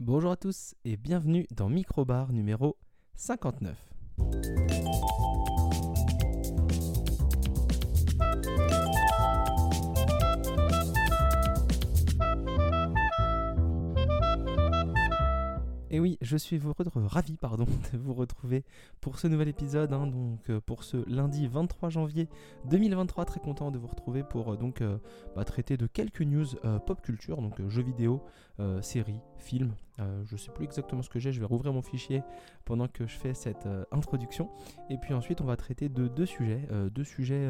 Bonjour à tous et bienvenue dans Microbar numéro 59. Et oui, je suis ravi pardon, de vous retrouver pour ce nouvel épisode, hein, donc euh, pour ce lundi 23 janvier 2023. Très content de vous retrouver pour euh, donc euh, bah, traiter de quelques news pop culture, donc jeux vidéo, séries, films. je sais plus exactement ce que j'ai, je vais rouvrir mon fichier pendant que je fais cette introduction. Et puis ensuite, on va traiter de deux sujets, deux sujets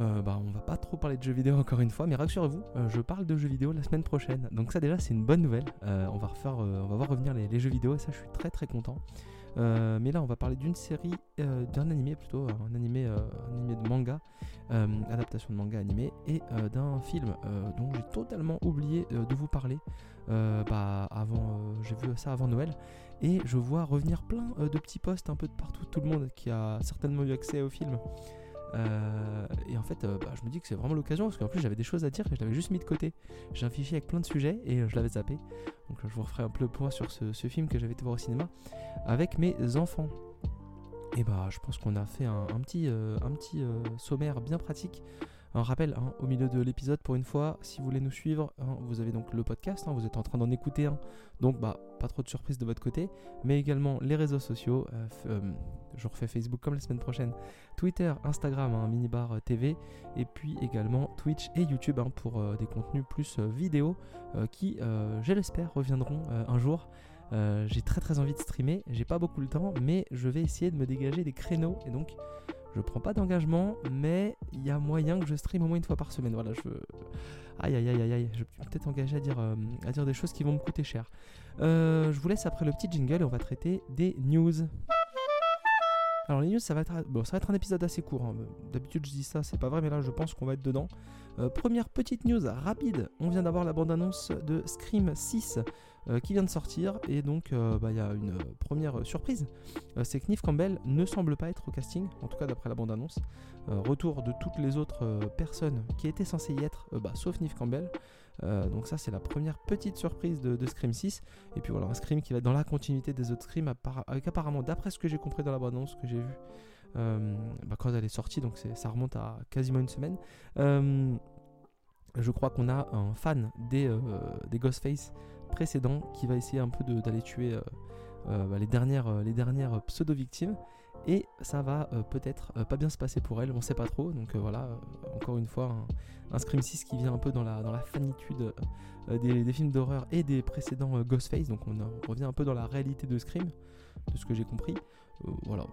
euh, bah, on va pas trop parler de jeux vidéo encore une fois, mais rassurez-vous, euh, je parle de jeux vidéo la semaine prochaine. Donc ça déjà c'est une bonne nouvelle. Euh, on va voir revenir les, jeux vidéo et ça je suis très très content. mais là on va parler d'une série, d'un animé plutôt, un animé, animé de manga, adaptation de manga animé et d'un film dont j'ai totalement oublié de vous parler. bah avant, j'ai vu ça avant Noël et je vois revenir plein de petits posts un peu de partout, tout le monde qui a certainement eu accès au film. Euh, et en fait, euh, bah, je me dis que c'est vraiment l'occasion parce qu'en plus j'avais des choses à dire et je l'avais juste mis de côté. J'ai un fichier avec plein de sujets et euh, je l'avais zappé. Donc je vous referai un peu le point sur ce, film que j'avais été voir au cinéma avec mes enfants. Et bah, je pense qu'on a fait un petit sommaire bien pratique un rappel hein, au milieu de l'épisode pour une fois, si vous voulez nous suivre, hein, vous avez donc le podcast, hein, vous êtes en train d'en écouter donc bah pas trop de surprises de votre côté, mais également les réseaux sociaux. Euh, euh, je refais Facebook comme la semaine prochaine, Twitter, Instagram, Minibar euh, TV, et puis également Twitch et YouTube pour des contenus plus vidéo qui, je l'espère, reviendront un jour. j'ai très très envie de streamer, j'ai pas beaucoup le temps, mais je vais essayer de me dégager des créneaux et donc je prends pas d'engagement, mais il y a moyen que je stream au moins une fois par semaine. Voilà, je. Aïe aïe aïe aïe aïe, je vais peut-être engager à dire, euh, à dire des choses qui vont me coûter cher. Euh, je vous laisse après le petit jingle et on va traiter des news. Alors les news, ça va être, bon, ça va être un épisode assez court. Hein. D'habitude je dis ça, c'est pas vrai, mais là je pense qu'on va être dedans. Euh, première petite news rapide, on vient d'avoir la bande-annonce de Scream 6 euh, qui vient de sortir et donc euh, bah, il y a une première surprise, c'est que Neve Campbell ne semble pas être au casting, en tout cas d'après la bande-annonce. retour de toutes les autres personnes qui étaient censées y être, bah, sauf Neve Campbell. donc ça c'est la première petite surprise de, Scream 6 et puis voilà un Scream qui va être dans la continuité des autres Scream avec apparemment d'après ce que j'ai compris dans la bande-annonce que j'ai vu euh, bah, quand elle est sortie, donc ça remonte à quasiment une semaine. Euh, je crois qu'on a un fan euh, des Ghostface précédents qui va essayer un peu d'aller tuer bah, les dernières, les dernières pseudo-victimes. Et ça va peut-être pas bien se passer pour elle, on sait pas trop. Donc voilà, encore une fois, un, Scream 6 qui vient un peu dans la, dans la fanitude des, films d'horreur et des précédents Ghostface. Donc on, revient un peu dans la réalité de Scream, de ce que j'ai compris. Euh, voilà,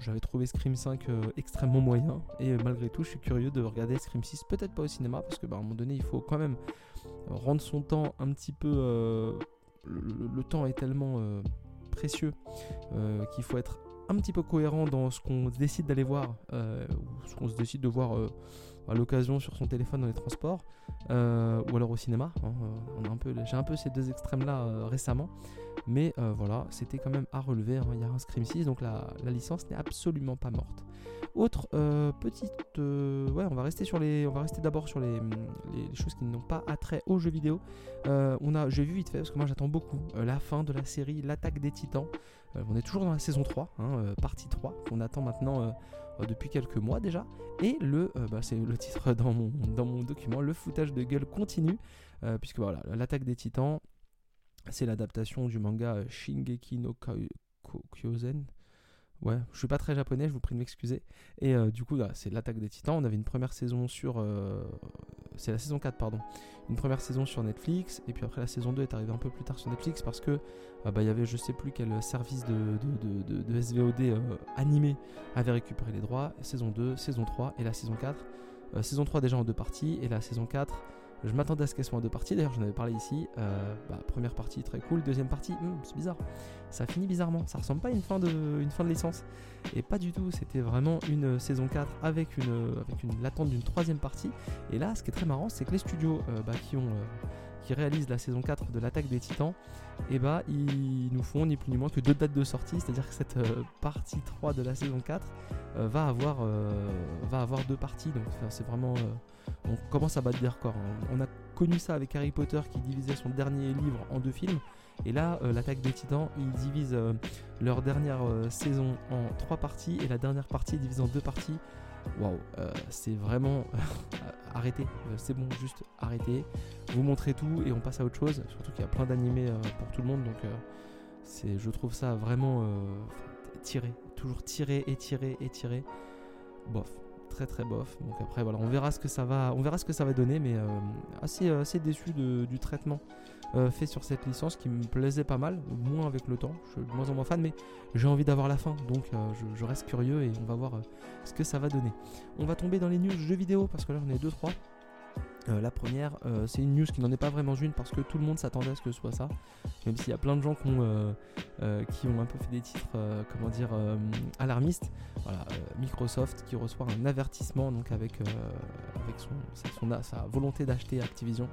j'avais trouvé Scream 5 euh, extrêmement moyen et euh, malgré tout, je suis curieux de regarder Scream 6, peut-être pas au cinéma parce que bah, à un moment donné, il faut quand même rendre son temps un petit peu. Le, temps est tellement précieux qu'il faut être un petit peu cohérent dans ce qu'on décide d'aller voir ou ce qu'on se décide de voir à l'occasion sur son téléphone dans les transports ou alors au cinéma. Hein, j'ai un peu ces deux extrêmes là récemment. Mais euh, voilà, c'était quand même à relever. Hein. Il y a un Scream 6, donc la, licence n'est absolument pas morte. Autre euh, petite, euh, ouais, on va rester sur les, on va rester d'abord sur les, choses qui n'ont pas attrait aux jeux vidéo. on a, j'ai vu vite fait parce que moi j'attends beaucoup la fin de la série L'attaque des Titans. on est toujours dans la saison 3, hein, partie 3, qu'on attend maintenant depuis quelques mois déjà. Et le, bah, c'est le titre dans mon, dans mon document, le foutage de gueule continue, puisque voilà, l'attaque des Titans c'est l'adaptation du manga euh, Shingeki no Kyozen. Ouais, je suis pas très japonais, je vous prie de m'excuser. Et euh, du coup, c'est l'attaque des titans. On avait une première saison sur. Euh, c'est la saison 4, pardon. Une première saison sur Netflix. Et puis après, la saison 2 est arrivée un peu plus tard sur Netflix parce que bah, il y avait je sais plus quel service de, de, de, SVOD animé avait récupéré les droits. Saison 2, saison 3 et la saison 4. saison 3 déjà en deux parties. Et la saison 4 je m'attendais à ce qu'elle soit en deux parties, d'ailleurs j'en avais parlé ici. Euh, bah, première partie très cool, deuxième partie, hmm, c'est bizarre. Ça finit bizarrement, ça ressemble pas à une fin de, une fin de licence. Et pas du tout, c'était vraiment une saison 4 avec une, avec une l'attente d'une troisième partie. Et là, ce qui est très marrant, c'est que les studios euh, bah, qui ont... Euh, qui réalisent la saison 4 de l'attaque des titans, et eh bah ils nous font ni plus ni moins que deux dates de sortie, c'est-à-dire que cette partie 3 de la saison 4 va, avoir, va avoir deux parties, donc c'est vraiment on commence à battre des records. Hein. On a connu ça avec Harry Potter qui divisait son dernier livre en deux films. Et là, l'attaque des titans, ils divisent leur dernière saison en trois parties et la dernière partie est divisée en deux parties. Waouh, c'est vraiment arrêtez, c'est bon, juste arrêtez. Vous montrez tout et on passe à autre chose. Surtout qu'il y a plein d'animés pour tout le monde, donc c'est, je trouve ça vraiment tiré, toujours tiré et tiré et tiré. Bof, très très bof. Donc après voilà, on verra ce que ça va, on verra ce que ça va donner, mais euh, assez déçu du traitement euh, fait sur cette licence qui me plaisait pas mal, moins avec le temps. Je suis de moins en moins fan, mais j'ai envie d'avoir la fin, donc euh, je, reste curieux et on va voir ce que ça va donner. On va tomber dans les news jeux vidéo parce que là on est 2-3. Euh, la première, euh, c'est une news qui n'en est pas vraiment une parce que tout le monde s'attendait à ce que ce soit ça. Même s'il y a plein de gens qui ont, euh, un peu fait des titres, comment dire, alarmistes. Voilà, Microsoft qui reçoit un avertissement donc avec, avec son, sa volonté d'acheter Activision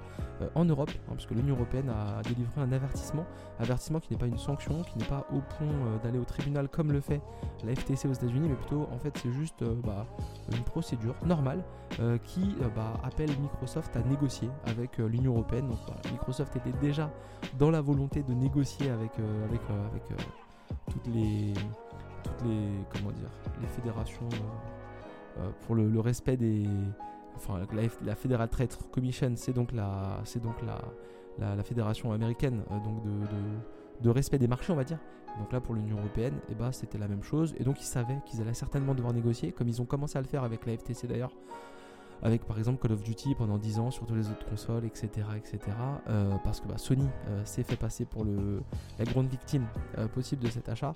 en Europe, hein, parce que l'Union Européenne a délivré un avertissement. Avertissement qui n'est pas une sanction, qui n'est pas au point d'aller au tribunal comme le fait la FTC aux États-Unis, mais plutôt en fait c'est juste bah, une procédure normale qui bah, appelle Microsoft à négocier avec euh, l'Union Européenne. Microsoft était déjà dans la volonté de négocier avec, euh, avec, euh, toutes les toutes les comment dire les fédérations pour le, respect des enfin la, la Federal Trade Commission c'est donc la c'est donc la, la, fédération américaine donc de, de, respect des marchés on va dire donc là pour l'Union Européenne eh ben, c'était la même chose et donc ils savaient qu'ils allaient certainement devoir négocier comme ils ont commencé à le faire avec la FTC d'ailleurs avec par exemple Call of Duty pendant 10 ans sur toutes les autres consoles, etc. etc. Euh, parce que bah, Sony euh, s'est fait passer pour le, la grande victime euh, possible de cet achat.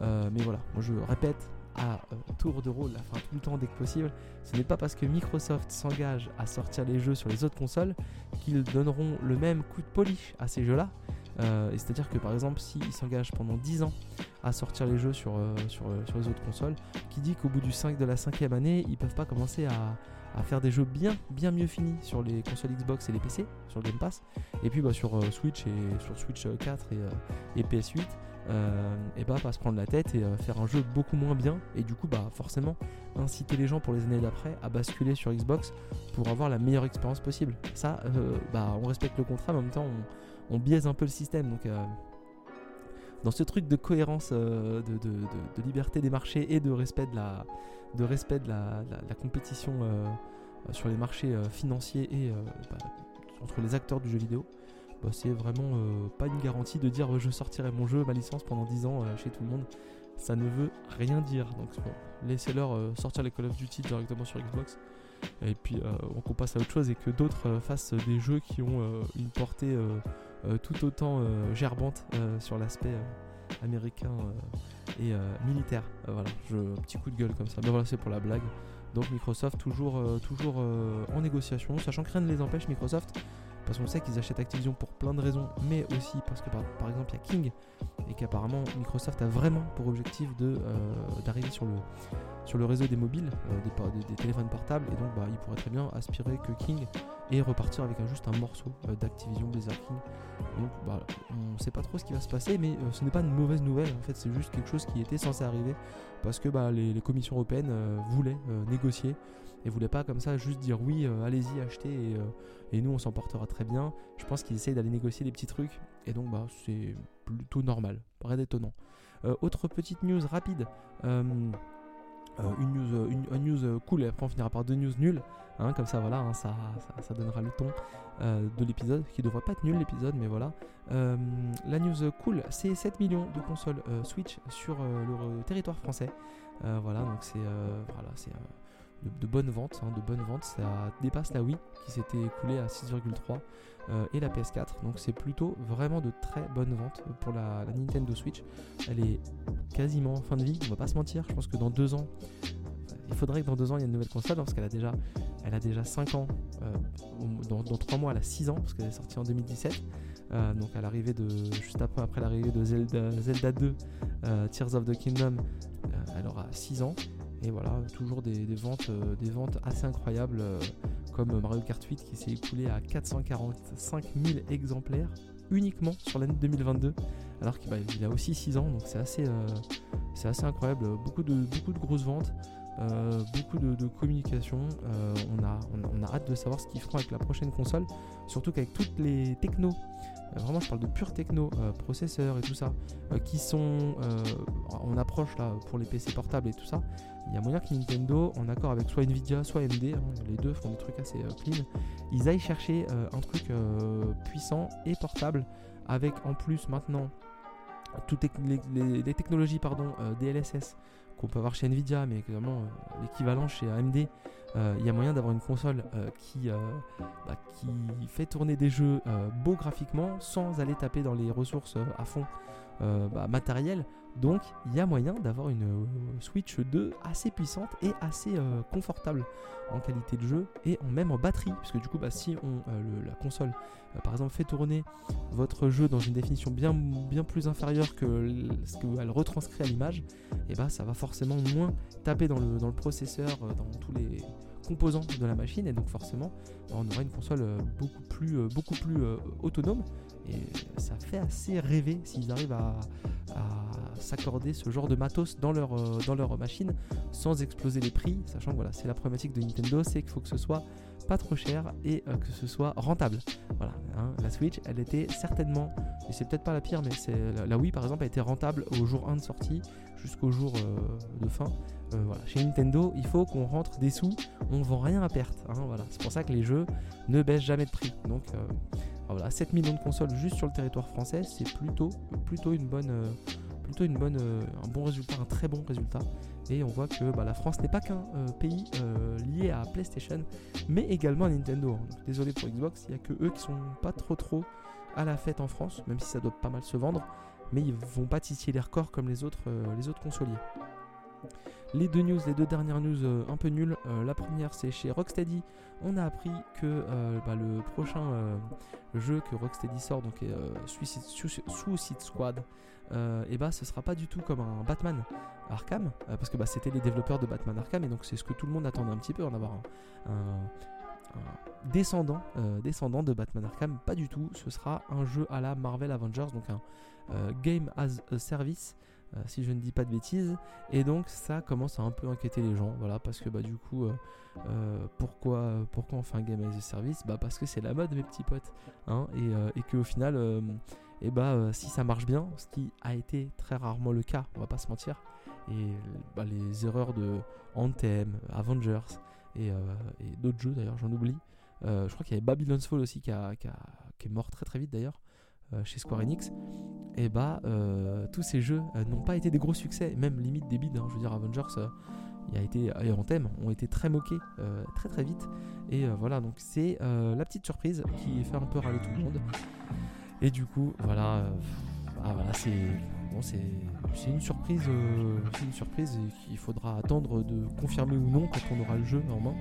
mais voilà, moi je répète à tour de rôle, enfin tout le temps dès que possible, ce n'est pas parce que Microsoft s'engage à sortir les jeux sur les autres consoles qu'ils donneront le même coup de polish à ces jeux-là. C'est-à-dire que par exemple, s'ils s'engagent pendant 10 ans à sortir les jeux sur, sur, sur les autres consoles, qui dit qu'au bout du 5 de la cinquième année, ils peuvent pas commencer à, à faire des jeux bien bien mieux finis sur les consoles Xbox et les PC, sur le Game Pass, et puis bah, sur euh, Switch et sur Switch 4 euh, et, et PS8, et bah pas se prendre la tête et euh, faire un jeu beaucoup moins bien, et du coup bah forcément inciter les gens pour les années d'après à basculer sur Xbox pour avoir la meilleure expérience possible. Ça, bah on respecte le contrat, mais en même temps on, biaise un peu le système, donc dans ce truc de cohérence, de, liberté des marchés et de respect de la, de respect de la, compétition euh, euh, sur les marchés euh, financiers et bah, entre les acteurs du jeu vidéo, bah, c'est vraiment pas une garantie de dire je sortirai mon jeu, ma licence pendant 10 ans chez tout le monde. Ça ne veut rien dire. Donc laissez-leur sortir les Call of Duty directement sur Xbox. Et puis on passe à autre chose et que d'autres fassent des jeux qui ont une portée tout autant gerbante sur l'aspect américain euh, et euh, militaire. Euh, voilà, je, petit coup de gueule comme ça. Mais voilà, c'est pour la blague. Donc Microsoft toujours, toujours en négociation, sachant que rien ne les empêche Microsoft, parce qu'on sait qu'ils achètent Activision pour plein de raisons, mais aussi parce que par, exemple il y a King, et qu'apparemment Microsoft a vraiment pour objectif d'arriver sur le, sur le réseau des mobiles, des, des, téléphones portables, et donc bah, il pourrait très bien aspirer que King et repartir avec juste un morceau euh, d'Activision Blizzard King. Donc bah, on ne sait pas trop ce qui va se passer, mais euh, ce n'est pas une mauvaise nouvelle, en fait c'est juste quelque chose qui était censé arriver, parce que bah, les, commissions européennes euh, voulaient négocier, et voulaient pas comme ça juste dire oui, allez-y, achetez, et, nous on s'en portera très bien. Je pense qu'ils essayent d'aller négocier des petits trucs, et donc bah, c'est plutôt normal, rien d'étonnant. autre petite news rapide. Une news, une, news cool et après on finira par deux news nulles. Hein, comme ça, voilà, hein, ça, ça, donnera le ton euh, de l'épisode, qui devrait pas être nul l'épisode, mais voilà. Euh, la news cool, c'est 7 millions de consoles euh, Switch sur le territoire français. voilà, donc c'est voilà, c'est de, bonnes ventes, hein, de bonnes ventes. Ça dépasse la Wii qui s'était écoulée à 6,3 et la PS4. Donc c'est plutôt vraiment de très bonnes ventes pour la, Nintendo Switch. Elle est quasiment en fin de vie, on va pas se mentir. Je pense que dans deux ans, il faudrait que dans deux ans il y ait une nouvelle console parce qu'elle a déjà, elle a déjà 5 ans. Euh, dans, dans 3 mois, elle a 6 ans parce qu'elle est sortie en 2017. Euh, donc à l'arrivée de juste après, l'arrivée de Zelda, Zelda 2, euh, Tears of the Kingdom, elle aura 6 ans. Et voilà, toujours des, ventes, des ventes assez incroyables comme Mario Kart 8 qui s'est écoulé à 445 000 exemplaires uniquement sur l'année 2022 alors qu'il a aussi 6 ans donc c'est assez, c'est assez incroyable. Beaucoup de grosses ventes beaucoup de, communication. on, a, on, a hâte de savoir ce qu'ils feront avec la prochaine console, surtout qu'avec toutes les technos vraiment je parle de pure techno, processeurs et tout ça, qui sont en approche là pour les PC portables et tout ça, il y a moyen que Nintendo, en accord avec soit Nvidia, soit AMD, hein, les deux font des trucs assez clean, ils aillent chercher un truc puissant et portable, avec en plus maintenant toutes les, technologies pardon, euh, DLSS qu'on peut avoir chez Nvidia, mais également euh, l'équivalent chez AMD, euh, il y a moyen d'avoir une console qui, bah, qui fait tourner des jeux beaux graphiquement sans aller taper dans les ressources à fond bah, matérielles. Donc il y a moyen d'avoir une Switch 2 assez puissante et assez confortable en qualité de jeu et même en batterie, parce que du coup bah, si on, la console euh, par exemple fait tourner votre jeu dans une définition bien, plus inférieure que ce qu'elle retranscrit à l'image, eh bah ça va forcément moins taper dans le, processeur, euh, dans tous les composants de la machine, et donc forcément on aura une console euh, beaucoup plus autonome, et ça fait assez rêver s'ils arrivent à, s'accorder ce genre de matos dans leur, dans leur machine sans exploser les prix, sachant que voilà, c'est la problématique de Nintendo, c'est qu'il faut que ce soit pas trop cher et euh, que ce soit rentable. Voilà, hein. la Switch, elle était certainement, et c'est peut-être pas la pire, mais c'est la, Wii par exemple a été rentable au jour 1 de sortie jusqu'au jour euh, de fin. Euh, voilà. Chez Nintendo, il faut qu'on rentre des sous, on vend rien à perte. Hein, voilà. C'est pour ça que les jeux ne baissent jamais de prix. Donc voilà, 7 millions de consoles juste sur le territoire français, c'est plutôt, une bonne une bonne, un bon résultat, un très bon résultat. Et on voit que bah, la France n'est pas qu'un euh, pays euh, lié à PlayStation, mais également à Nintendo. Hein. désolé pour Xbox, il n'y a que eux qui sont pas trop trop à la fête en France, même si ça doit pas mal se vendre, mais ils vont pas titiller les records comme euh, les autres consoliers. Les deux news, les deux dernières news un peu nulles. la première, c'est chez Rocksteady. On a appris que bah, le prochain jeu que Rocksteady sort, donc Suicide Squad, euh, et bah ce sera pas du tout comme un Batman Arkham, euh, parce que bah, c'était les développeurs de Batman Arkham, et donc c'est ce que tout le monde attendait un petit peu, en avoir un, descendant, euh, descendant de Batman Arkham, pas du tout, ce sera un jeu à la Marvel Avengers, donc un Game as a Service, si je ne dis pas de bêtises, et donc ça commence à un peu inquiéter les gens, voilà, parce que bah du coup, pourquoi, pourquoi on fait un Game as a Service? Bah parce que c'est la mode mes petits potes, hein, et, et qu'au final et bah euh, si ça marche bien, ce qui a été très rarement le cas, on va pas se mentir, et bah, les erreurs de Anthem, Avengers et, euh, d'autres jeux d'ailleurs, j'en oublie. Euh, je crois qu'il y avait Babylon's Fall aussi qui, est mort très très vite d'ailleurs chez Square Enix. Et bah tous ces jeux n'ont pas été des gros succès, même limite des bides. Hein. je veux dire Avengers il a été et Anthem ont été très moqués très très vite et voilà donc c'est la petite surprise qui fait un peu râler tout le monde et du coup, voilà, euh, ah, voilà c'est une surprise, euh, c'est une surprise qu'il faudra attendre de confirmer ou non quand on aura le jeu en main,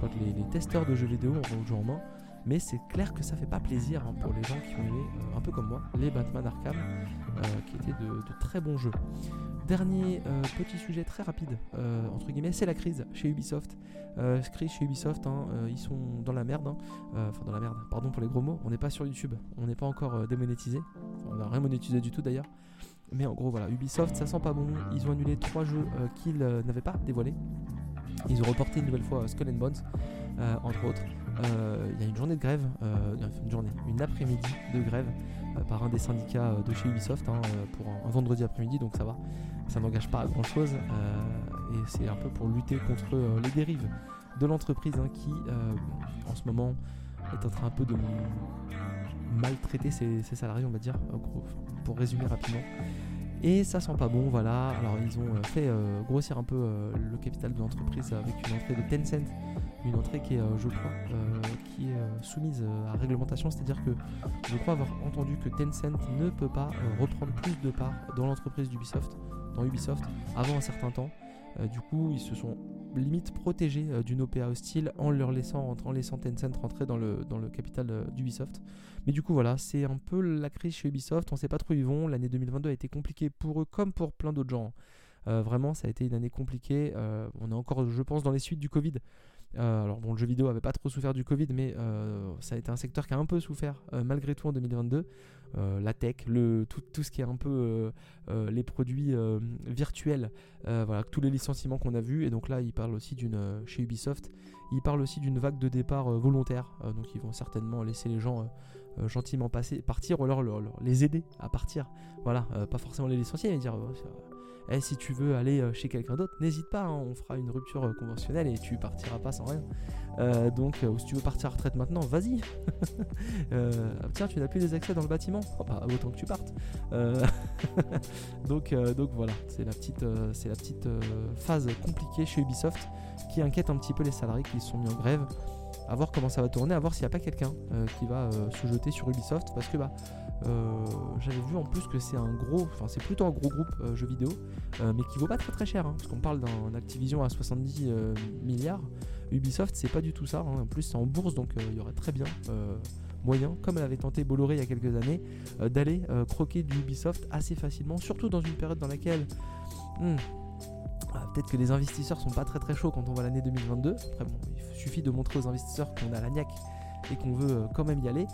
quand les, testeurs de jeux vidéo auront le jeu en main. Mais c'est clair que ça fait pas plaisir hein, pour les gens qui ont aimé, euh, un peu comme moi, les Batman Arkham, qui étaient de, très bons jeux. Dernier euh, petit sujet très rapide, euh, entre guillemets, c'est la crise chez Ubisoft. Euh, crise chez Ubisoft, hein, ils sont dans la merde. Hein. Enfin, dans la merde, pardon pour les gros mots. On n'est pas sur YouTube, on n'est pas encore démonétisé. on n'a rien monétisé du tout d'ailleurs. Mais en gros, voilà, Ubisoft, ça sent pas bon. Ils ont annulé trois jeux qu'ils n'avaient pas dévoilés. Ils ont reporté une nouvelle fois Skull and Bones, entre autres. Il y a une journée de grève, une journée, une après-midi de grève par un des syndicats de chez Ubisoft hein, pour un vendredi après-midi, donc ça va. Ça n'engage pas à grand chose euh, et c'est un peu pour lutter contre euh, les dérives de l'entreprise hein, qui euh, en ce moment est en train un peu de maltraiter ses, salariés on va dire pour résumer rapidement. Et ça sent pas bon voilà. Alors ils ont fait grossir un peu le capital de l'entreprise avec une entrée de Tencent une entrée qui est je crois qui est soumise à réglementation c'est à dire que je crois avoir entendu que Tencent ne peut pas reprendre plus de parts dans l'entreprise d'Ubisoft dans Ubisoft avant un certain temps. Euh, du coup, ils se sont limite protégés euh, d'une OPA hostile en leur laissant, laissant Tencent rentrer dans le, dans le capital euh, d'Ubisoft. Mais du coup, voilà, c'est un peu la crise chez Ubisoft. On ne sait pas trop où ils vont. L'année 2022 a été compliquée pour eux comme pour plein d'autres gens. vraiment, ça a été une année compliquée. on est encore, je pense, dans les suites du Covid. Alors bon, le jeu vidéo avait pas trop souffert du Covid, mais ça a été un secteur qui a un peu souffert malgré tout en 2022. la tech, tout, ce qui est un peu les produits virtuels, voilà, tous les licenciements qu'on a vus. Et donc là, il parle aussi d'une chez Ubisoft, il parle aussi d'une vague de départ volontaire. donc ils vont certainement laisser les gens euh, gentiment passer, partir ou alors, les aider à partir. Voilà, euh, pas forcément les licencier, mais dire eh, si tu veux aller euh, chez quelqu'un d'autre, n'hésite pas, hein, on fera une rupture conventionnelle et tu partiras pas sans rien. donc, si tu veux partir à retraite maintenant, vas-y. tiens, tu n'as plus des accès dans le bâtiment, oh, bah, autant que tu partes. donc, donc voilà, c'est la petite, c'est la petite phase compliquée chez Ubisoft qui inquiète un petit peu les salariés qui sont mis en grève à voir comment ça va tourner, à voir s'il n'y a pas quelqu'un euh, qui va euh, se jeter sur Ubisoft parce que bah euh, j'avais vu en plus que c'est un gros, enfin c'est plutôt un gros groupe jeux vidéo, mais qui vaut pas très très cher, hein, parce qu'on parle d'un Activision à 70 milliards. Ubisoft c'est pas du tout ça, hein. en plus c'est en bourse donc il y aurait très bien moyen, comme elle avait tenté Bolloré il y a quelques années, d'aller croquer du Ubisoft assez facilement, surtout dans une période dans laquelle hmm, ah, peut-être que les investisseurs sont pas très très chauds quand on voit l'année 2022. Après bon, il suffit de montrer aux investisseurs qu'on a la niaque et qu'on veut euh, quand même y aller.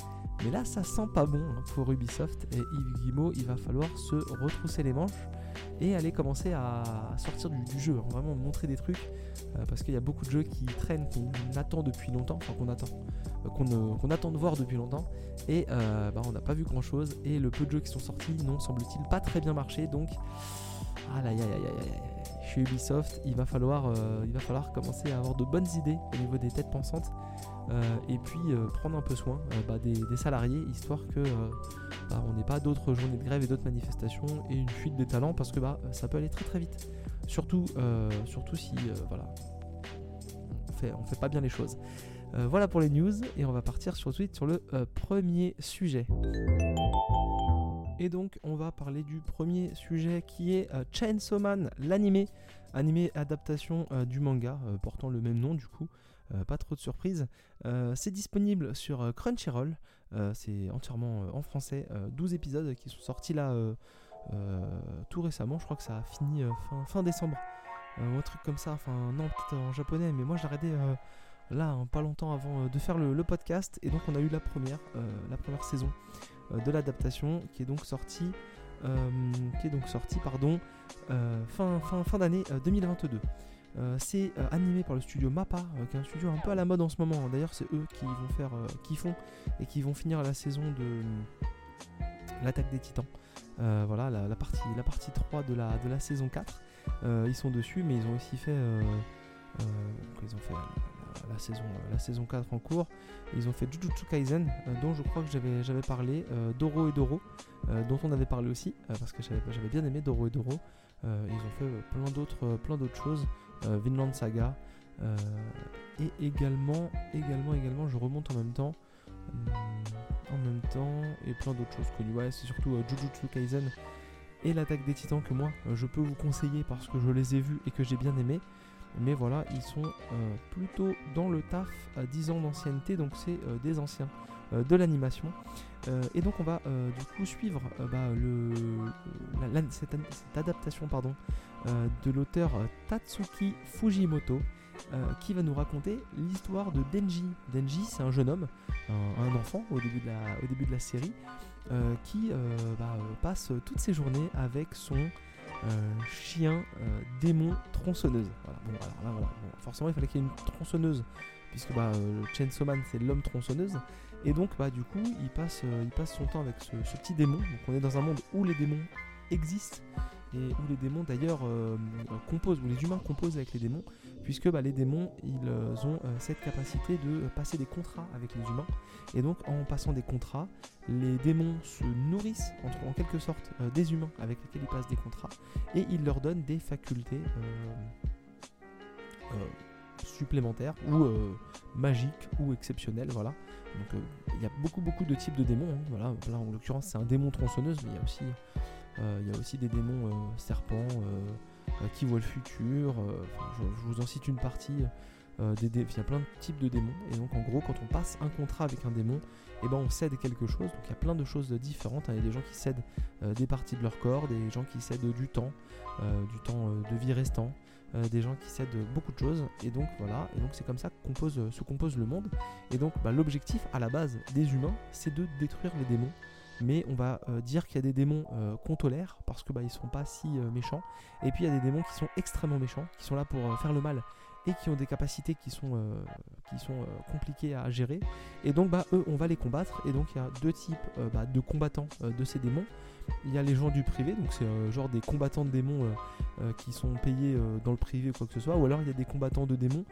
Mais là, ça sent pas bon hein, pour Ubisoft et Yves Guillemot. Il va falloir se retrousser les manches et aller commencer à sortir du, jeu, hein, vraiment montrer des trucs euh, parce qu'il y a beaucoup de jeux qui traînent, qu'on attend depuis longtemps, enfin qu'on attend, euh, qu'on attend de voir depuis longtemps et bah, on n'a pas vu grand chose et le peu de jeux qui sont sortis n'ont semble-t-il pas très bien marché donc aïe aïe aïe aïe aïe chez Ubisoft, il va falloir, euh, il va falloir commencer à avoir de bonnes idées au niveau des têtes pensantes euh, et puis euh, prendre un peu soin bah, des, salariés histoire que bah, on n'ait pas d'autres journées de grève et d'autres manifestations et une fuite des talents parce que bah, ça peut aller très très vite. Surtout, surtout si voilà, on fait, fait pas bien les choses. voilà pour les news et on va partir sur suite sur le premier sujet. Et donc on va parler du premier sujet qui est euh, Chainsaw Man, l'animé, animé adaptation euh, du manga euh, portant le même nom du coup. pas trop de surprise. c'est disponible sur Crunchyroll. c'est entièrement en français. 12 épisodes qui sont sortis là tout récemment. Je crois que ça a fini fin, décembre. un truc comme ça. Enfin, non, peut-être en japonais. Mais moi, j'ai arrêté là, hein, pas longtemps avant de faire le, le, podcast. Et donc, on a eu la première, la première saison euh, de l'adaptation qui est donc sorti euh, qui est donc sorti pardon euh, fin, fin, fin d'année 2022. c'est animé par le studio Mappa, qui est un studio un peu à la mode en ce moment. D'ailleurs, c'est eux qui vont faire, qui font et qui vont finir la saison de l'attaque des Titans. voilà, la, partie, la partie 3 de la, de la saison 4. ils sont dessus, mais ils ont aussi fait, fait la saison, la saison 4 en cours. Ils ont fait Jujutsu Kaisen, euh, dont je crois que j'avais, j'avais parlé, euh, Doro et Doro, euh, dont on avait parlé aussi, parce que j'avais, j'avais bien aimé Doro et Doro. ils ont fait plein d'autres, plein d'autres choses, Vinland Saga, et également, également, également, je remonte en même temps. en même temps, et plein d'autres choses connues. Ouais, c'est surtout Jujutsu Kaisen et l'attaque des titans que moi je peux vous conseiller parce que je les ai vus et que j'ai bien aimé. Mais voilà, ils sont euh, plutôt dans le taf à 10 ans d'ancienneté, donc c'est euh, des anciens euh, de l'animation. et donc on va du coup suivre bah, cette, adaptation de l'auteur Tatsuki Fujimoto. qui va nous raconter l'histoire de Denji. Denji, c'est un jeune homme, un, enfant au début de la, au début de la série, qui bah, passe toutes ses journées avec son chien euh, démon tronçonneuse. Forcément, il fallait qu'il y ait une tronçonneuse, puisque bah, euh, Chainsaw Man, c'est l'homme tronçonneuse. Et donc, bah, du coup, il passe, euh, il passe son temps avec ce, petit démon. Donc, on est dans un monde où les démons existent et où les démons d'ailleurs composent, où les humains composent avec les démons, puisque bah, les démons, ils ont cette capacité de passer des contrats avec les humains. Et donc, en passant des contrats, les démons se nourrissent en, quelque sorte euh, des humains avec lesquels ils passent des contrats et ils leur donnent des facultés euh, euh, supplémentaires ou magiques ou exceptionnelles. Voilà. Donc il y a beaucoup beaucoup de types de démons. Hein, voilà. Là en l'occurrence c'est un démon tronçonneuse, mais il y a aussi il y a aussi des démons serpents qui voient le futur. Je, vous en cite une partie. il y a plein de types de démons et donc en gros quand on passe un contrat avec un démon eh ben on cède quelque chose. Donc il y a plein de choses différentes. Hein. Il y a des gens qui cèdent euh, des parties de leur corps, des gens qui cèdent du temps, euh, du temps euh, de vie restant. des gens qui cèdent beaucoup de choses. Et donc voilà, et donc c'est comme ça que se compose le monde. Et donc bah, l'objectif à la base des humains, c'est de détruire les démons mais on va dire qu'il y a des démons qu'on tolère parce que bah, ils sont pas si méchants et puis il y a des démons qui sont extrêmement méchants qui sont là pour faire le mal et qui ont des capacités qui sont, euh, euh, compliquées à gérer. Et donc, bah, eux, on va les combattre. Et donc, il y a deux types euh, bah, de combattants de ces démons. Il y a les gens du privé, donc c'est genre des combattants de démons qui sont payés dans le privé ou quoi que ce soit. Ou alors, il y a des combattants de démons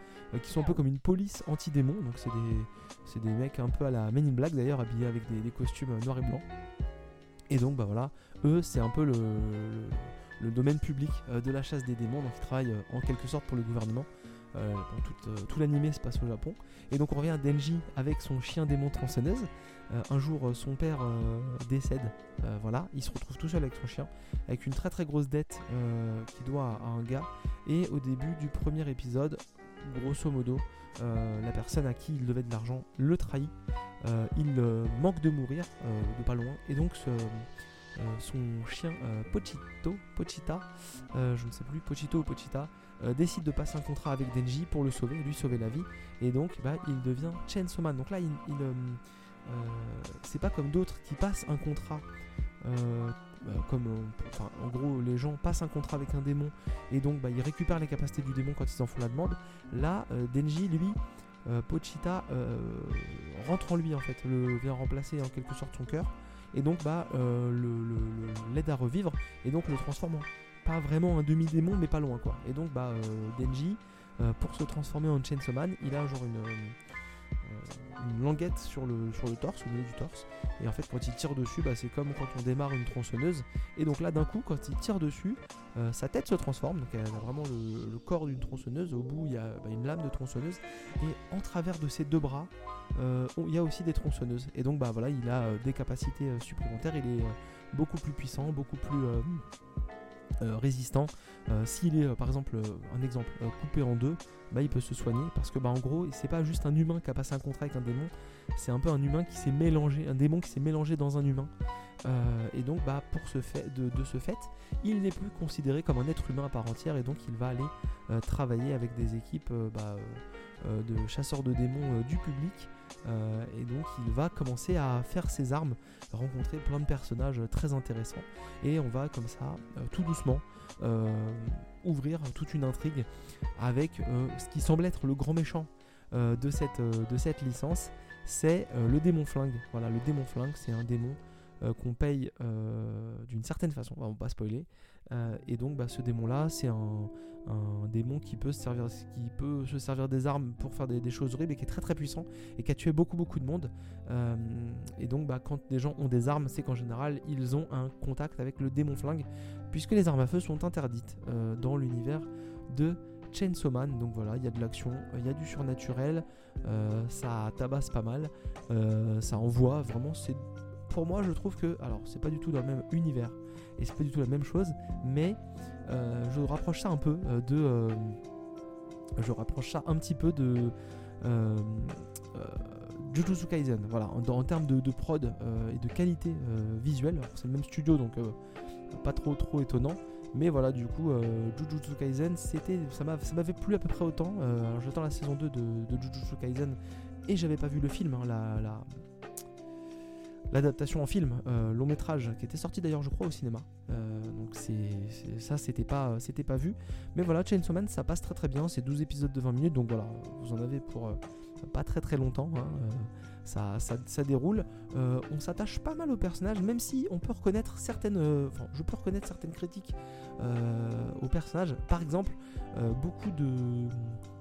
qui sont un peu comme une police anti-démons. Donc, c'est des, des mecs un peu à la Men in Black d'ailleurs, habillés avec des, costumes noirs et blancs. Et donc, bah voilà, eux, c'est un peu le, le domaine public de la chasse des démons, donc ils travaillent en quelque sorte pour le gouvernement. Euh, tout, euh, tout l'animé se passe au Japon. Et donc on revient à Denji avec son chien démon tronçonneuse. Euh, un jour, son père décède. voilà, il se retrouve tout seul avec son chien, avec une très très grosse dette qu'il doit à, un gars. Et au début du premier épisode, grosso modo, la personne à qui il devait de l'argent le trahit. il manque de mourir de pas loin. Et donc son chien Pochito, Pochita, je ne sais plus, Pochito ou Pochita, euh, décide de passer un contrat avec Denji pour le sauver, lui sauver la vie, et donc bah, il devient Chainsaw Man. Donc là, il, euh, euh, c'est pas comme d'autres qui passent un contrat. comme en gros les gens passent un contrat avec un démon et donc bah, ils récupèrent les capacités du démon quand ils en font la demande là Denji lui Pochita rentre en lui en fait le vient remplacer en quelque sorte son cœur et donc bah l'aide à revivre et donc le transforme en pas vraiment un demi-démon, mais pas loin quoi. Et donc, bah, euh, Denji, euh, pour se transformer en Chainsaw Man, il a genre une, euh, languette sur le, sur le torse, au milieu du torse. Et en fait, quand il tire dessus, bah, c'est comme quand on démarre une tronçonneuse. Et donc là, d'un coup, quand il tire dessus, sa tête se transforme. Donc elle a vraiment le, corps d'une tronçonneuse. Au bout, il y a bah, une lame de tronçonneuse. Et en travers de ses deux bras, il y a aussi des tronçonneuses. Et donc, bah voilà, il a des capacités supplémentaires. Il est beaucoup plus puissant, beaucoup plus résistant. Euh, s'il est euh, par exemple un exemple coupé en deux, bah, il peut se soigner parce que bah, en gros c'est pas juste un humain qui a passé un contrat avec un démon, c'est un peu un humain qui s'est mélangé, un démon qui s'est mélangé dans un humain. et donc bah, pour ce fait, de, ce fait, il n'est plus considéré comme un être humain à part entière et donc il va aller travailler avec des équipes bah, de chasseurs de démons du public euh, et donc il va commencer à faire ses armes, rencontrer plein de personnages très intéressants. Et on va comme ça, euh, tout doucement, euh, ouvrir toute une intrigue avec ce qui semble être le grand méchant de, cette, de cette licence, c'est le démon flingue. Voilà, le démon flingue, c'est un démon qu'on paye d'une certaine façon, on va pas spoiler, et donc bah, ce démon-là, c'est un, démon qui peut, se servir, qui peut se servir des armes pour faire des, choses horribles et qui est très très puissant et qui a tué beaucoup beaucoup de monde. Euh, et donc bah, quand des gens ont des armes, c'est qu'en général ils ont un contact avec le démon flingue, puisque les armes à feu sont interdites euh, dans l'univers de Chainsaw Man. Donc voilà, il y a de l'action, il y a du surnaturel, ça tabasse pas mal, ça envoie vraiment. C'est pour moi, je trouve que, alors c'est pas du tout dans le même univers et c'est pas du tout la même chose, mais euh, je rapproche ça un peu euh, de. Euh, je rapproche ça un petit peu de. Jujutsu Kaisen, voilà, en, termes de, prod et de qualité visuelle, c'est le même studio donc pas trop trop étonnant, mais voilà, du coup, Jujutsu Kaisen, ça m'avait plu à peu près autant. alors j'attends la saison 2 de, Jujutsu Kaisen et j'avais pas vu le film, hein, la, la, l'adaptation en film, euh, long métrage, qui était sorti d'ailleurs je crois au cinéma. Euh, donc c'est, ça c'était pas, c'était pas vu. Mais voilà, Chainsaw Man ça passe très très bien, c'est 12 épisodes de 20 minutes, donc voilà, vous en avez pour euh, pas très très longtemps. Hein, ça, ça, déroule. on s'attache pas mal au personnage, même si on peut reconnaître certaines, enfin je peux reconnaître certaines critiques au personnage. Par exemple, beaucoup de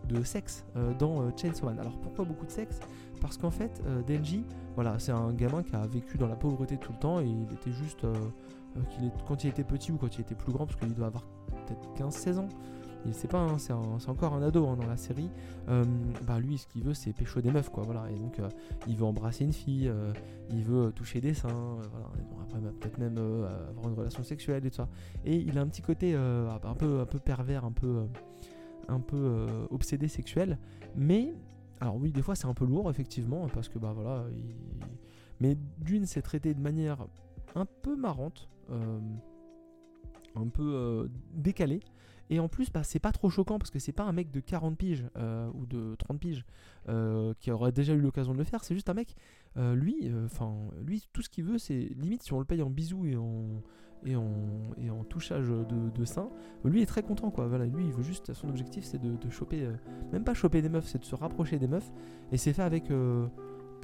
de sexe dans Chainsaw Man. Alors pourquoi beaucoup de sexe? Parce qu'en fait, Denji, voilà, c'est un gamin qui a vécu dans la pauvreté tout le temps et il était juste. Euh, euh, quand il était petit ou quand il était plus grand, parce qu'il doit avoir peut-être 15-16 ans, il sait pas, hein, c'est, encore un ado hein, dans la série. Euh, bah lui, ce qu'il veut, c'est pécho des meufs, quoi. Voilà, et donc il veut embrasser une fille, il veut toucher des seins, voilà. après bah, peut-être même avoir une relation sexuelle et tout ça. Et il a un petit côté un peu, pervers, un peu obsédé sexuel, mais alors oui, des fois c'est un peu lourd effectivement parce que bah voilà, mais d'une c'est traité de manière un peu marrante. Euh, un peu décalé. Et en plus, bah, c'est pas trop choquant parce que c'est pas un mec de 40 piges ou de 30 piges qui aurait déjà eu l'occasion de le faire. C'est juste un mec, lui, enfin, lui, tout ce qu'il veut, c'est limite si on le paye en bisous et en, et en, touchage de, sein, lui est très content quoi. Voilà, lui il veut juste, son objectif c'est de, choper, même pas choper des meufs, c'est de se rapprocher des meufs. Et c'est fait avec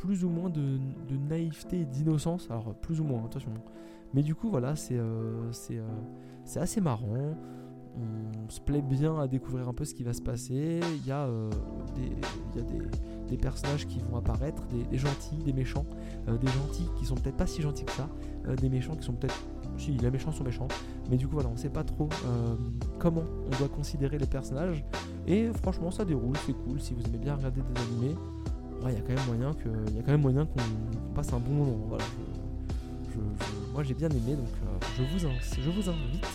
plus ou moins de, naïveté et d'innocence. Alors, plus ou moins, attention. Mais du coup, voilà, c'est euh, euh, c'est assez marrant. On se plaît bien à découvrir un peu ce qui va se passer. Il y a, euh, des, y a des, des, personnages qui vont apparaître, des, gentils, des méchants, des gentils qui sont peut-être pas si gentils que ça, des méchants qui sont peut-être les méchants sont méchants. Mais du coup, voilà, on sait pas trop comment on doit considérer les personnages. Et franchement, ça déroule, c'est cool. Si vous aimez bien regarder des animés, il y a quand même moyen que, y a quand même moyen qu'on passe un bon moment. Moi j'ai bien aimé, donc euh, je, vous invite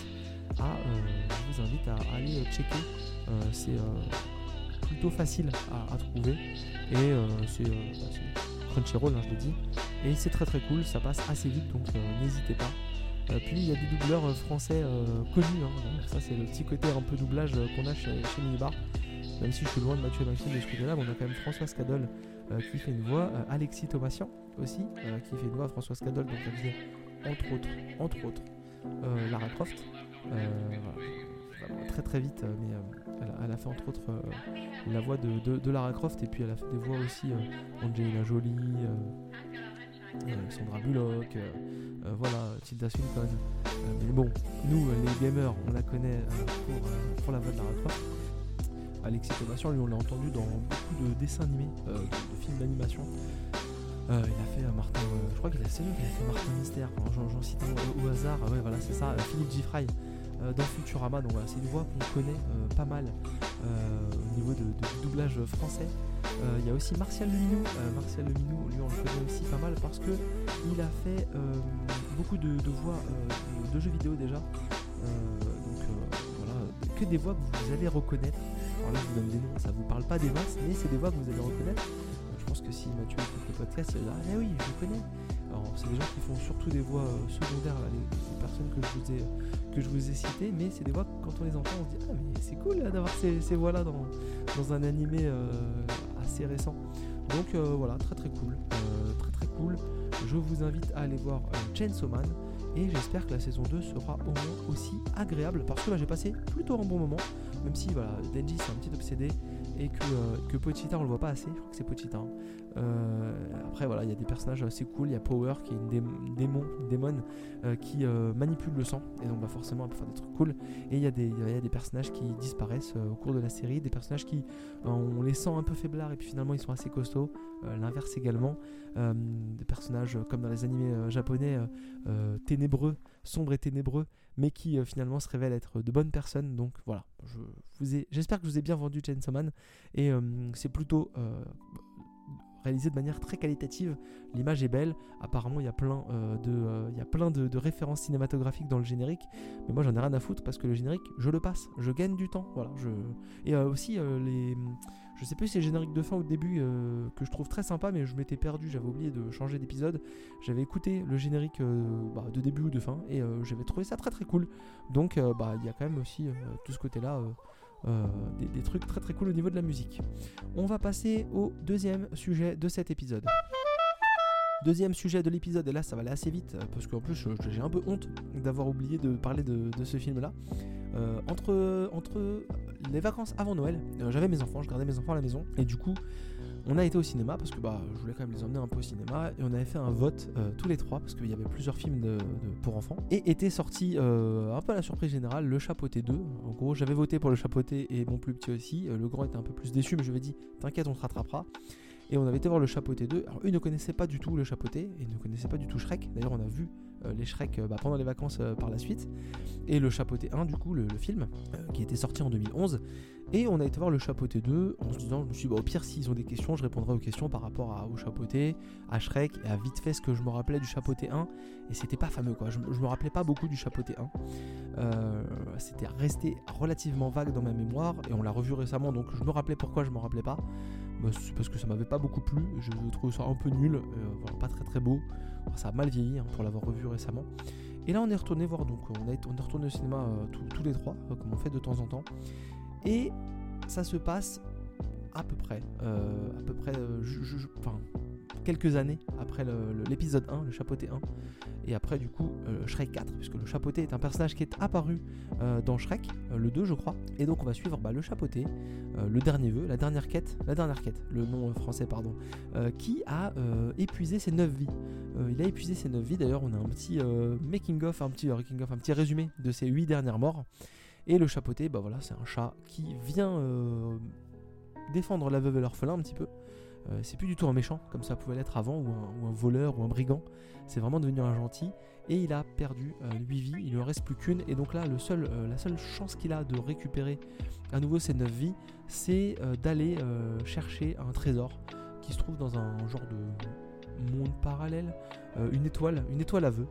à, euh, vous invite à aller checker. Euh, c'est plutôt facile à, trouver et c'est bah, Crunchyroll, hein, je l'ai dit. Et c'est très très cool, ça passe assez vite, donc n'hésitez pas. Puis il y a des doubleurs français connus, hein. ça c'est le petit côté un peu doublage qu'on a chez, chez Minibar. Même si je suis loin de Mathieu Maxime de côté-là, on a quand même François Cadol euh, qui fait une voix, euh, Alexis Thomasian aussi, euh, qui fait une voix, François Cadol, donc elle faisait entre autres, entre autres, Lara Croft. très très vite, mais elle a, fait entre autres la voix de, Lara Croft et puis elle a fait des voix aussi Angelina Jolie, Sandra Bullock, voilà, Tilda Swinton. mais bon, nous les gamers, on la connaît pour, la voix de Lara Croft. Alexis Thomasian, lui on l'a entendu dans beaucoup de dessins animés, euh, de, films d'animation. Euh, il a fait euh, Martin, je crois qu'il a, fait Martin Mystère, j'en cite au hasard, ouais voilà c'est ça, Philippe Giffray dans Futurama, donc voilà c'est une voix qu'on connaît pas mal au niveau de, du doublage français. Il y a aussi Martial Leminou, Martial Leminou, lui on le connaît aussi pas mal parce que il a fait beaucoup de, voix de jeux vidéo déjà. donc voilà, que des voix que vous allez reconnaître alors là, je vous donne des noms, ça vous parle pas des masses, mais c'est des voix que vous allez reconnaître. Pense que si Mathieu écoute le podcast, il va dire Ah oui, je connais. Alors, c'est des gens qui font surtout des voix euh, secondaires, les, personnes que je vous ai, que je vous ai citées, mais c'est des voix quand on les entend, on se dit Ah, mais c'est cool d'avoir ces, ces voix-là dans, dans un animé euh, assez récent. Donc euh, voilà, très très cool. très très cool. Je vous invite à aller voir Chainsaw Man et j'espère que la saison 2 sera au moins aussi agréable parce que là j'ai passé plutôt un bon moment même si voilà, Denji c'est un petit obsédé et que, euh, que Pochita on le voit pas assez, je crois que c'est Pochita. Hein. Euh, après voilà, il y a des personnages assez cool, il y a Power qui est une démon, démon euh, qui manipule le sang et donc bah, forcément elle peut faire des trucs cool. Et il y, a des, y a des personnages qui disparaissent au cours de la série, des personnages qui on les sent un peu faiblards et puis finalement ils sont assez costauds. L'inverse également, des personnages comme dans les animés japonais ténébreux, sombres et ténébreux mais qui euh, finalement se révèlent être de bonnes personnes. Donc voilà, j'espère que je vous ai bien vendu Chainsaw Man et euh, c'est plutôt euh, réalisé de manière très qualitative. L'image est belle. Apparemment, il y a plein, de, il y a plein de, références cinématographiques dans le générique. Mais moi, j'en ai rien à foutre parce que le générique, je le passe. Je gagne du temps. Voilà. Je... Et aussi, les, je sais plus si c'est le générique de fin ou de début euh, que je trouve très sympa, mais je m'étais perdu, j'avais oublié de changer d'épisode. J'avais écouté le générique euh, bah, de début ou de fin et euh, j'avais trouvé ça très très cool. Donc bah il y a quand même aussi tout ce côté-là. Des, des, trucs très très cool au niveau de la musique. On va passer au deuxième sujet de cet épisode. Deuxième sujet de l'épisode, et là ça va aller assez vite, parce qu'en plus j'ai un peu honte d'avoir oublié de parler de, ce film-là. Euh, entre, les vacances avant Noël, euh, j'avais mes enfants, je gardais mes enfants à la maison, et du coup on a été au cinéma, parce que bah, je voulais quand même les emmener un peu au cinéma, et on avait fait un vote euh, tous les trois, parce qu'il y avait plusieurs films pour enfants, et était sorti un peu à la surprise générale, Le Chapeauté 2. En gros, j'avais voté pour Le Chapeauté et mon plus petit aussi. le grand était un peu plus déçu, mais je lui ai dit T'inquiète, on te rattrapera. Et on avait été voir le Chapeauté 2. Alors, eux ne connaissaient pas du tout le Chapeauté et ne connaissaient pas du tout Shrek. D'ailleurs, on a vu euh, les Shrek euh, bah, pendant les vacances euh, par la suite. Et le Chapeauté 1, du coup, le, film, qui était sorti en 2011. Et on a été voir le Chapeauté 2 en se disant, je me suis dit, bah, au pire, s'ils ont des questions, je répondrai aux questions par rapport à, au Chapeauté, à Shrek et à vite fait ce que je me rappelais du Chapeauté 1. Et c'était pas fameux, quoi. Je, je, me rappelais pas beaucoup du Chapeauté 1. c'était resté relativement vague dans ma mémoire et on l'a revu récemment, donc je me rappelais pourquoi je me rappelais pas. Bah, parce que ça m'avait pas beaucoup plu. Je trouve ça un peu nul, pas très très beau. Ça a mal vieilli hein, pour l'avoir revu récemment. Et là, on est retourné voir, donc on, est, on est retourné au cinéma tous les trois, comme on fait de temps en temps. Et ça se passe à peu près, à peu près, quelques années après l'épisode 1, le chapeauté 1. Et après, du coup, euh, Shrek 4, puisque le chapeauté est un personnage qui est apparu euh, dans Shrek, euh, le 2, je crois. Et donc, on va suivre bah, le chapeauté, le dernier vœu, la dernière quête, la dernière quête, le nom français, pardon, qui a épuisé ses 9 vies. il a épuisé ses 9 vies. D'ailleurs, on a un petit making-of, un petit making of, un petit résumé de ses 8 dernières morts. Et le chapeauté, bah voilà, c'est un chat qui vient défendre la veuve et l'orphelin un petit peu. Euh, c'est plus du tout un méchant comme ça pouvait l'être avant, ou un, voleur ou un brigand. C'est vraiment devenu un gentil. Et il a perdu 8 euh, vies, il en reste plus qu'une. Et donc là, le seul, euh, la seule chance qu'il a de récupérer à nouveau ses 9 vies, c'est d'aller chercher un trésor qui se trouve dans un genre de monde parallèle, une étoile, une étoile à vœux,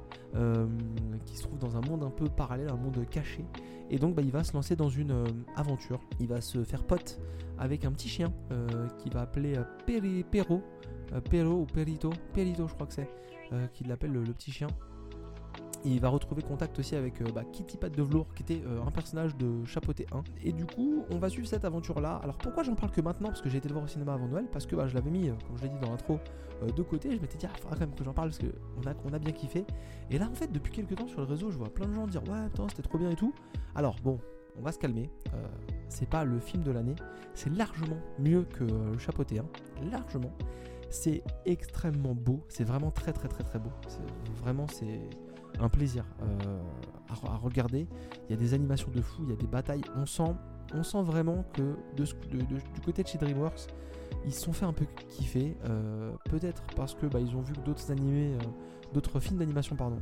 qui se trouve dans un monde un peu parallèle, un monde caché. Et donc bah, il va se lancer dans une aventure. Il va se faire pote avec un petit chien euh, qui va appeler euh, Peri, Perro, euh, Perro ou Perito, Perito je crois que c'est, qui l'appelle le, petit chien. Il va retrouver contact aussi avec bah, Kitty Pat de Velours, qui était un personnage de Chapeauté 1. Et du coup, on va suivre cette aventure-là. Alors pourquoi j'en parle que maintenant? Parce que j'ai été le voir au cinéma avant Noël, parce que bah, je l'avais mis, comme je l'ai dit dans l'intro, de côté. Je m'étais dit, ah, il faudra quand même que j'en parle, parce qu'on a, bien kiffé. Et là, en fait, depuis quelques temps sur le réseau, je vois plein de gens dire, ouais, putain, c'était trop bien et tout. Alors, bon, on va se calmer. Euh, c'est pas le film de l'année. C'est largement mieux que euh, le chapeauté 1. Largement. C'est extrêmement beau. C'est vraiment très très très très beau. Vraiment, c'est un plaisir euh, à, regarder. Il y a des animations de fou, il y a des batailles. On sent, on sent vraiment que de, du côté de chez DreamWorks, ils se sont fait un peu kiffer. Peut-être parce que bah, ils ont vu que d'autres animés, d'autres films d'animation, pardon,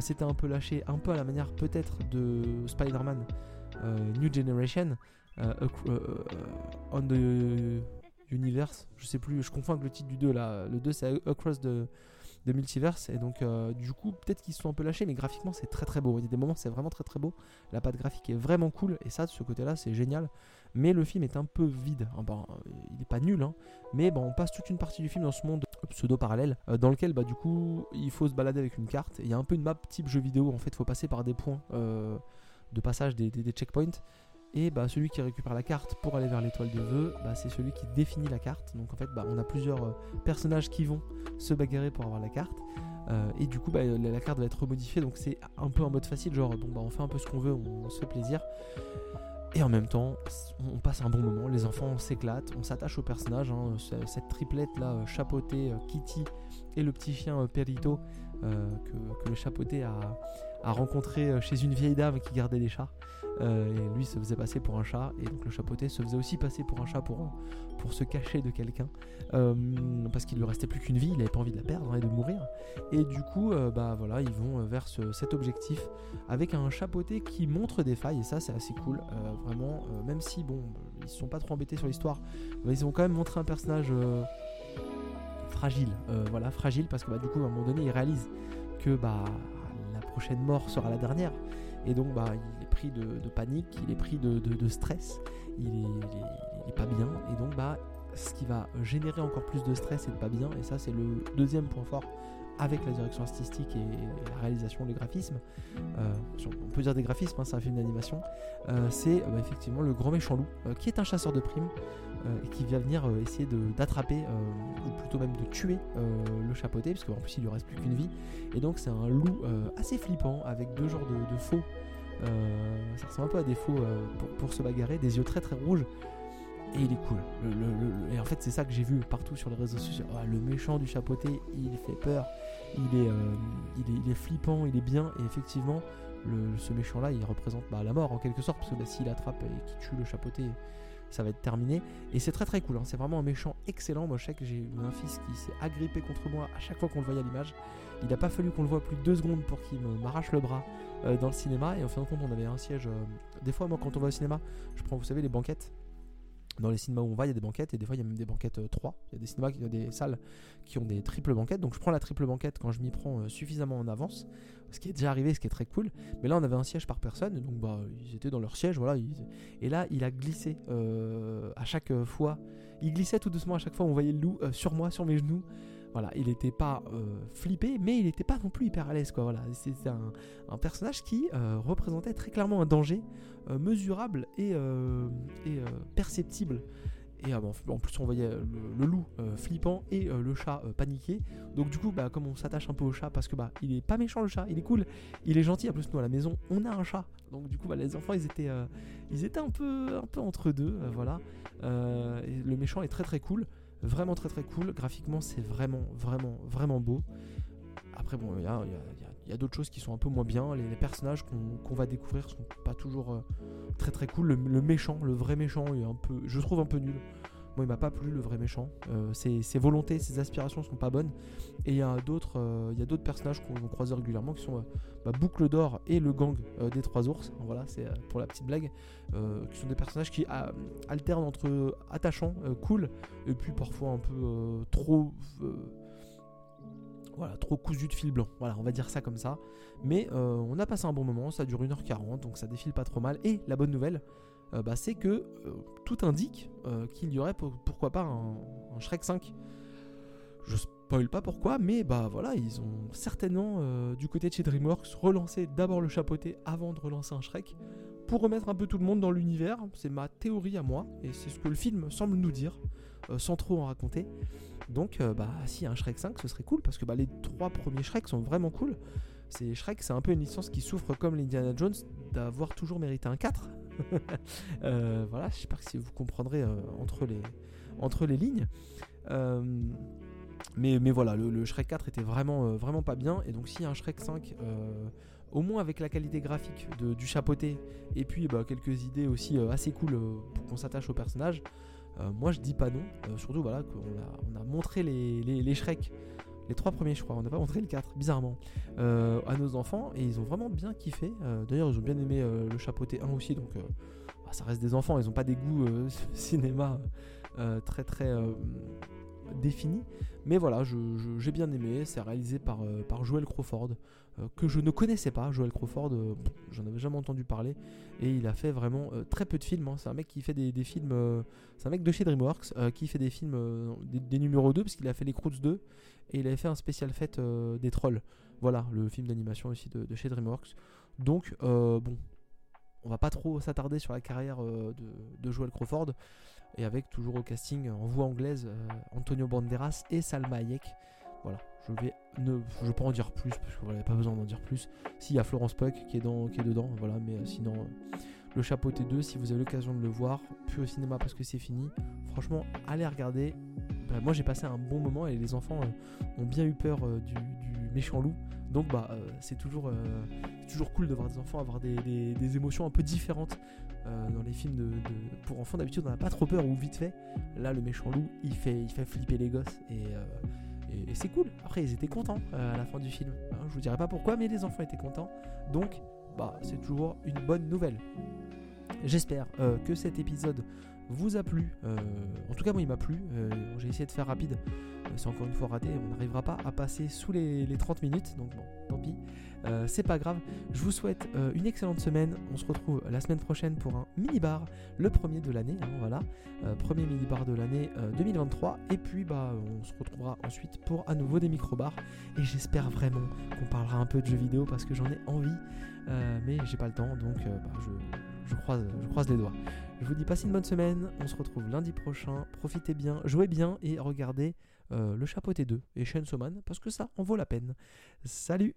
c'était un peu lâché, un peu à la manière peut-être de Spider-Man euh, New Generation, euh, euh, On the Universe, je sais plus, je confonds avec le titre du 2 là. Le 2 c'est Across the, the Multiverse, et donc du coup, peut-être qu'ils se sont un peu lâchés, mais graphiquement c'est très très beau. Il y a des moments c'est vraiment très très beau. La patte graphique est vraiment cool, et ça de ce côté-là c'est génial. Mais le film est un peu vide. Bah, il n'est pas nul, hein. mais bon, on passe toute une partie du film dans ce monde pseudo-parallèle, dans lequel bah, du coup il faut se balader avec une carte. Il y a un peu une map type jeu vidéo, en fait, il faut passer par des points de passage des, checkpoints. Et bah, celui qui récupère la carte pour aller vers l'étoile de vœux, bah, c'est celui qui définit la carte. Donc en fait, bah, on a plusieurs euh, personnages qui vont se bagarrer pour avoir la carte. Euh, et du coup, la, carte va être remodifiée. Donc c'est un peu en mode facile, genre bon, bah, on fait un peu ce qu'on veut, on, se fait plaisir. Et en même temps, on passe un bon moment. Les enfants s'éclatent, on s'attache au personnage. Hein. cette triplette là, euh, chapeautée, Kitty et le petit chien Perito, que, le chapeauté a à rencontrer euh, chez une vieille dame qui gardait des chats. Euh, et lui se faisait passer pour un chat, et donc le chapeauté se faisait aussi passer pour un chat pour, se cacher de quelqu'un, euh, parce qu'il lui restait plus qu'une vie, il n'avait pas envie de la perdre et de mourir. Et du coup, bah voilà, ils vont vers cet objectif avec un chapeauté qui montre des failles, et ça c'est assez cool, vraiment, même si bon, ils sont pas trop embêtés sur l'histoire, ils ont quand même montré un personnage fragile, voilà, fragile, parce que bah, du coup, à un moment donné, ils réalisent que bah prochaine mort sera la dernière. Et donc, bah, il pris de, panique, il est pris de, stress, il est, pas bien. Et donc, bah, ce qui va générer encore plus de stress et de pas bien, et ça, c'est le deuxième point fort avec la direction artistique et, la réalisation, le graphisme, euh, on peut dire des graphismes, hein, c'est un film d'animation, euh, c'est bah, effectivement le grand méchant loup, euh, qui est un chasseur de primes, et qui va venir essayer d'attraper, ou plutôt même de tuer le chapeauté, parce qu'en plus il lui reste plus qu'une vie, et donc c'est un loup assez flippant, avec deux genres de, faux, ça ressemble un peu à des faux pour, se bagarrer, des yeux très très rouges, et il est cool. et en fait, c'est ça que j'ai vu partout sur les réseaux sociaux. Ah, le méchant du chapeauté, il fait peur. Il est, euh, il est, flippant, il est bien. Et effectivement, ce méchant-là, il représente bah, la mort en quelque sorte. Parce que bah, s'il attrape et qu'il tue le chapeauté, ça va être terminé. Et c'est très très cool. Hein. C'est vraiment un méchant excellent. Moi, je sais que j'ai eu un fils qui s'est agrippé contre moi à chaque fois qu'on le voyait à l'image. Il n'a pas fallu qu'on le voit plus de deux secondes pour qu'il m'arrache le bras euh, dans le cinéma. Et en fin de compte, on avait un siège. Euh, des fois, moi, quand on va au cinéma, je prends, vous savez, les banquettes dans les cinémas où on va, il y a des banquettes et des fois il y a même des banquettes 3. Euh, il y a des cinémas, il y a des salles qui ont des triples banquettes. Donc je prends la triple banquette quand je m'y prends euh, suffisamment en avance, ce qui est déjà arrivé, ce qui est très cool. Mais là on avait un siège par personne, donc bah ils étaient dans leur siège, voilà. Et là il a glissé euh, à chaque fois. Il glissait tout doucement à chaque fois. On voyait le loup sur moi, sur mes genoux. Voilà, il n'était pas flippé, mais il n'était pas non plus hyper à l'aise. Quoi. Voilà, c'est un, personnage qui représentait très clairement un danger mesurable et, perceptible et euh, en plus, on voyait le, loup euh, flippant et euh, le chat paniqué. Donc, du coup, bah, comme on s'attache un peu au chat, parce que bah, il est pas méchant le chat, il est cool, il est gentil. En plus, nous à la maison, on a un chat. Donc, du coup, bah, les enfants, ils étaient, ils étaient un peu, un peu entre deux. voilà. le méchant est très très cool, vraiment très très cool. Graphiquement, c'est vraiment, vraiment, vraiment beau. Après, bon, il y a, d'autres choses qui sont un peu moins bien. Les, personnages qu'on va découvrir sont pas toujours très très cool. Le, méchant, le vrai méchant, est un peu, je trouve un peu nul. Moi, il m'a pas plu le vrai méchant. Euh, ses, volontés, ses aspirations sont pas bonnes. Et il y a d'autres, euh, personnages qu'on croise régulièrement qui sont euh, bah, Boucle d'or et le gang des trois ours. Voilà, c'est pour la petite blague. qui sont des personnages qui alternent entre attachants, cool, et puis parfois un peu trop voilà, trop cousu de fil blanc. Voilà, on va dire ça comme ça. Mais on a passé un bon moment, ça dure 1h40, donc ça défile pas trop mal. Et la bonne nouvelle, euh, bah, c'est que euh, tout indique qu'il y aurait pourquoi pas un, Shrek 5. Je spoil pas pourquoi, mais bah voilà, ils ont certainement du côté de chez DreamWorks relancé d'abord le chapeauté avant de relancer un Shrek pour remettre un peu tout le monde dans l'univers. C'est ma théorie à moi, et c'est ce que le film semble nous dire, sans trop en raconter. Donc, euh, bah, si un Shrek 5, ce serait cool parce que bah, les trois premiers Shrek sont vraiment cool. C'est Shrek, c'est un peu une licence qui souffre comme l'Indiana Jones d'avoir toujours mérité un 4. Euh, voilà, je sais pas si vous comprendrez euh, entre, les, entre les lignes. mais, mais voilà, le, Shrek 4 était vraiment, vraiment pas bien. Et donc, si un Shrek 5 au moins avec la qualité graphique du chapeauté et puis bah, quelques idées aussi assez cool pour qu'on s'attache au personnage, euh, moi je dis pas non, euh, surtout voilà qu'on a, on a montré les, les, Shrek, les trois premiers je crois, on n'a pas montré le 4 bizarrement, euh, à nos enfants et ils ont vraiment bien kiffé. D'ailleurs ils ont bien aimé le chapeauté 1 aussi, donc bah, ça reste des enfants, ils n'ont pas des goûts cinéma très très définis. Mais voilà, j'ai bien aimé, c'est réalisé par, par Joel Crawford, euh, que je ne connaissais pas. Joel Crawford, euh, j'en avais jamais entendu parler. Et il a fait vraiment euh, très peu de films. Hein. C'est un mec qui fait des, films. c'est un mec de chez DreamWorks qui fait des films, des, numéros 2, parce qu'il a fait les Croods 2. Et il avait fait un spécial fête des Trolls. Voilà, le film d'animation aussi de, chez DreamWorks. Donc, bon, on va pas trop s'attarder sur la carrière de, de, Joel Crawford. Et avec toujours au casting en voix anglaise Antonio Banderas et Salma Hayek. Voilà, je vais ne je vais pas en dire plus parce que a pas besoin d'en dire plus. S'il y a Florence Puck qui est dans qui est dedans, voilà, mais euh, sinon euh, le chapeau T2 si vous avez l'occasion de le voir, puis au cinéma parce que c'est fini. Franchement, allez regarder. Bah, moi j'ai passé un bon moment et les enfants euh, ont bien eu peur du, méchant loup. Donc bah c'est toujours, toujours cool de voir des enfants avoir des, émotions un peu différentes dans les films pour enfants. D'habitude on n'a pas trop peur ou vite fait. Là le méchant loup il fait, il fait flipper les gosses et c'est cool. Après, ils étaient contents euh, à la fin du film. Hein, je vous dirai pas pourquoi, mais les enfants étaient contents. Donc, bah, c'est toujours une bonne nouvelle. J'espère euh, que cet épisode vous a plu. Euh, en tout cas, moi, il m'a plu. J'ai essayé de faire rapide. c'est encore une fois raté. On n'arrivera pas à passer sous les, les 30 minutes. Donc, bon, tant pis. Euh, c'est pas grave. Je vous souhaite euh, une excellente semaine. On se retrouve la semaine prochaine pour un mini bar, le premier de l'année. Hein, voilà, euh, premier mini bar de l'année 2023. Et puis bah on se retrouvera ensuite pour à nouveau des micro bars. Et j'espère vraiment qu'on parlera un peu de jeux vidéo parce que j'en ai envie, mais j'ai pas le temps. Donc bah, je, croise, je croise les doigts. Je vous dis passez une bonne semaine. On se retrouve lundi prochain. Profitez bien, jouez bien et regardez le chapeau T2 et Chainsaw Man parce que ça en vaut la peine. Salut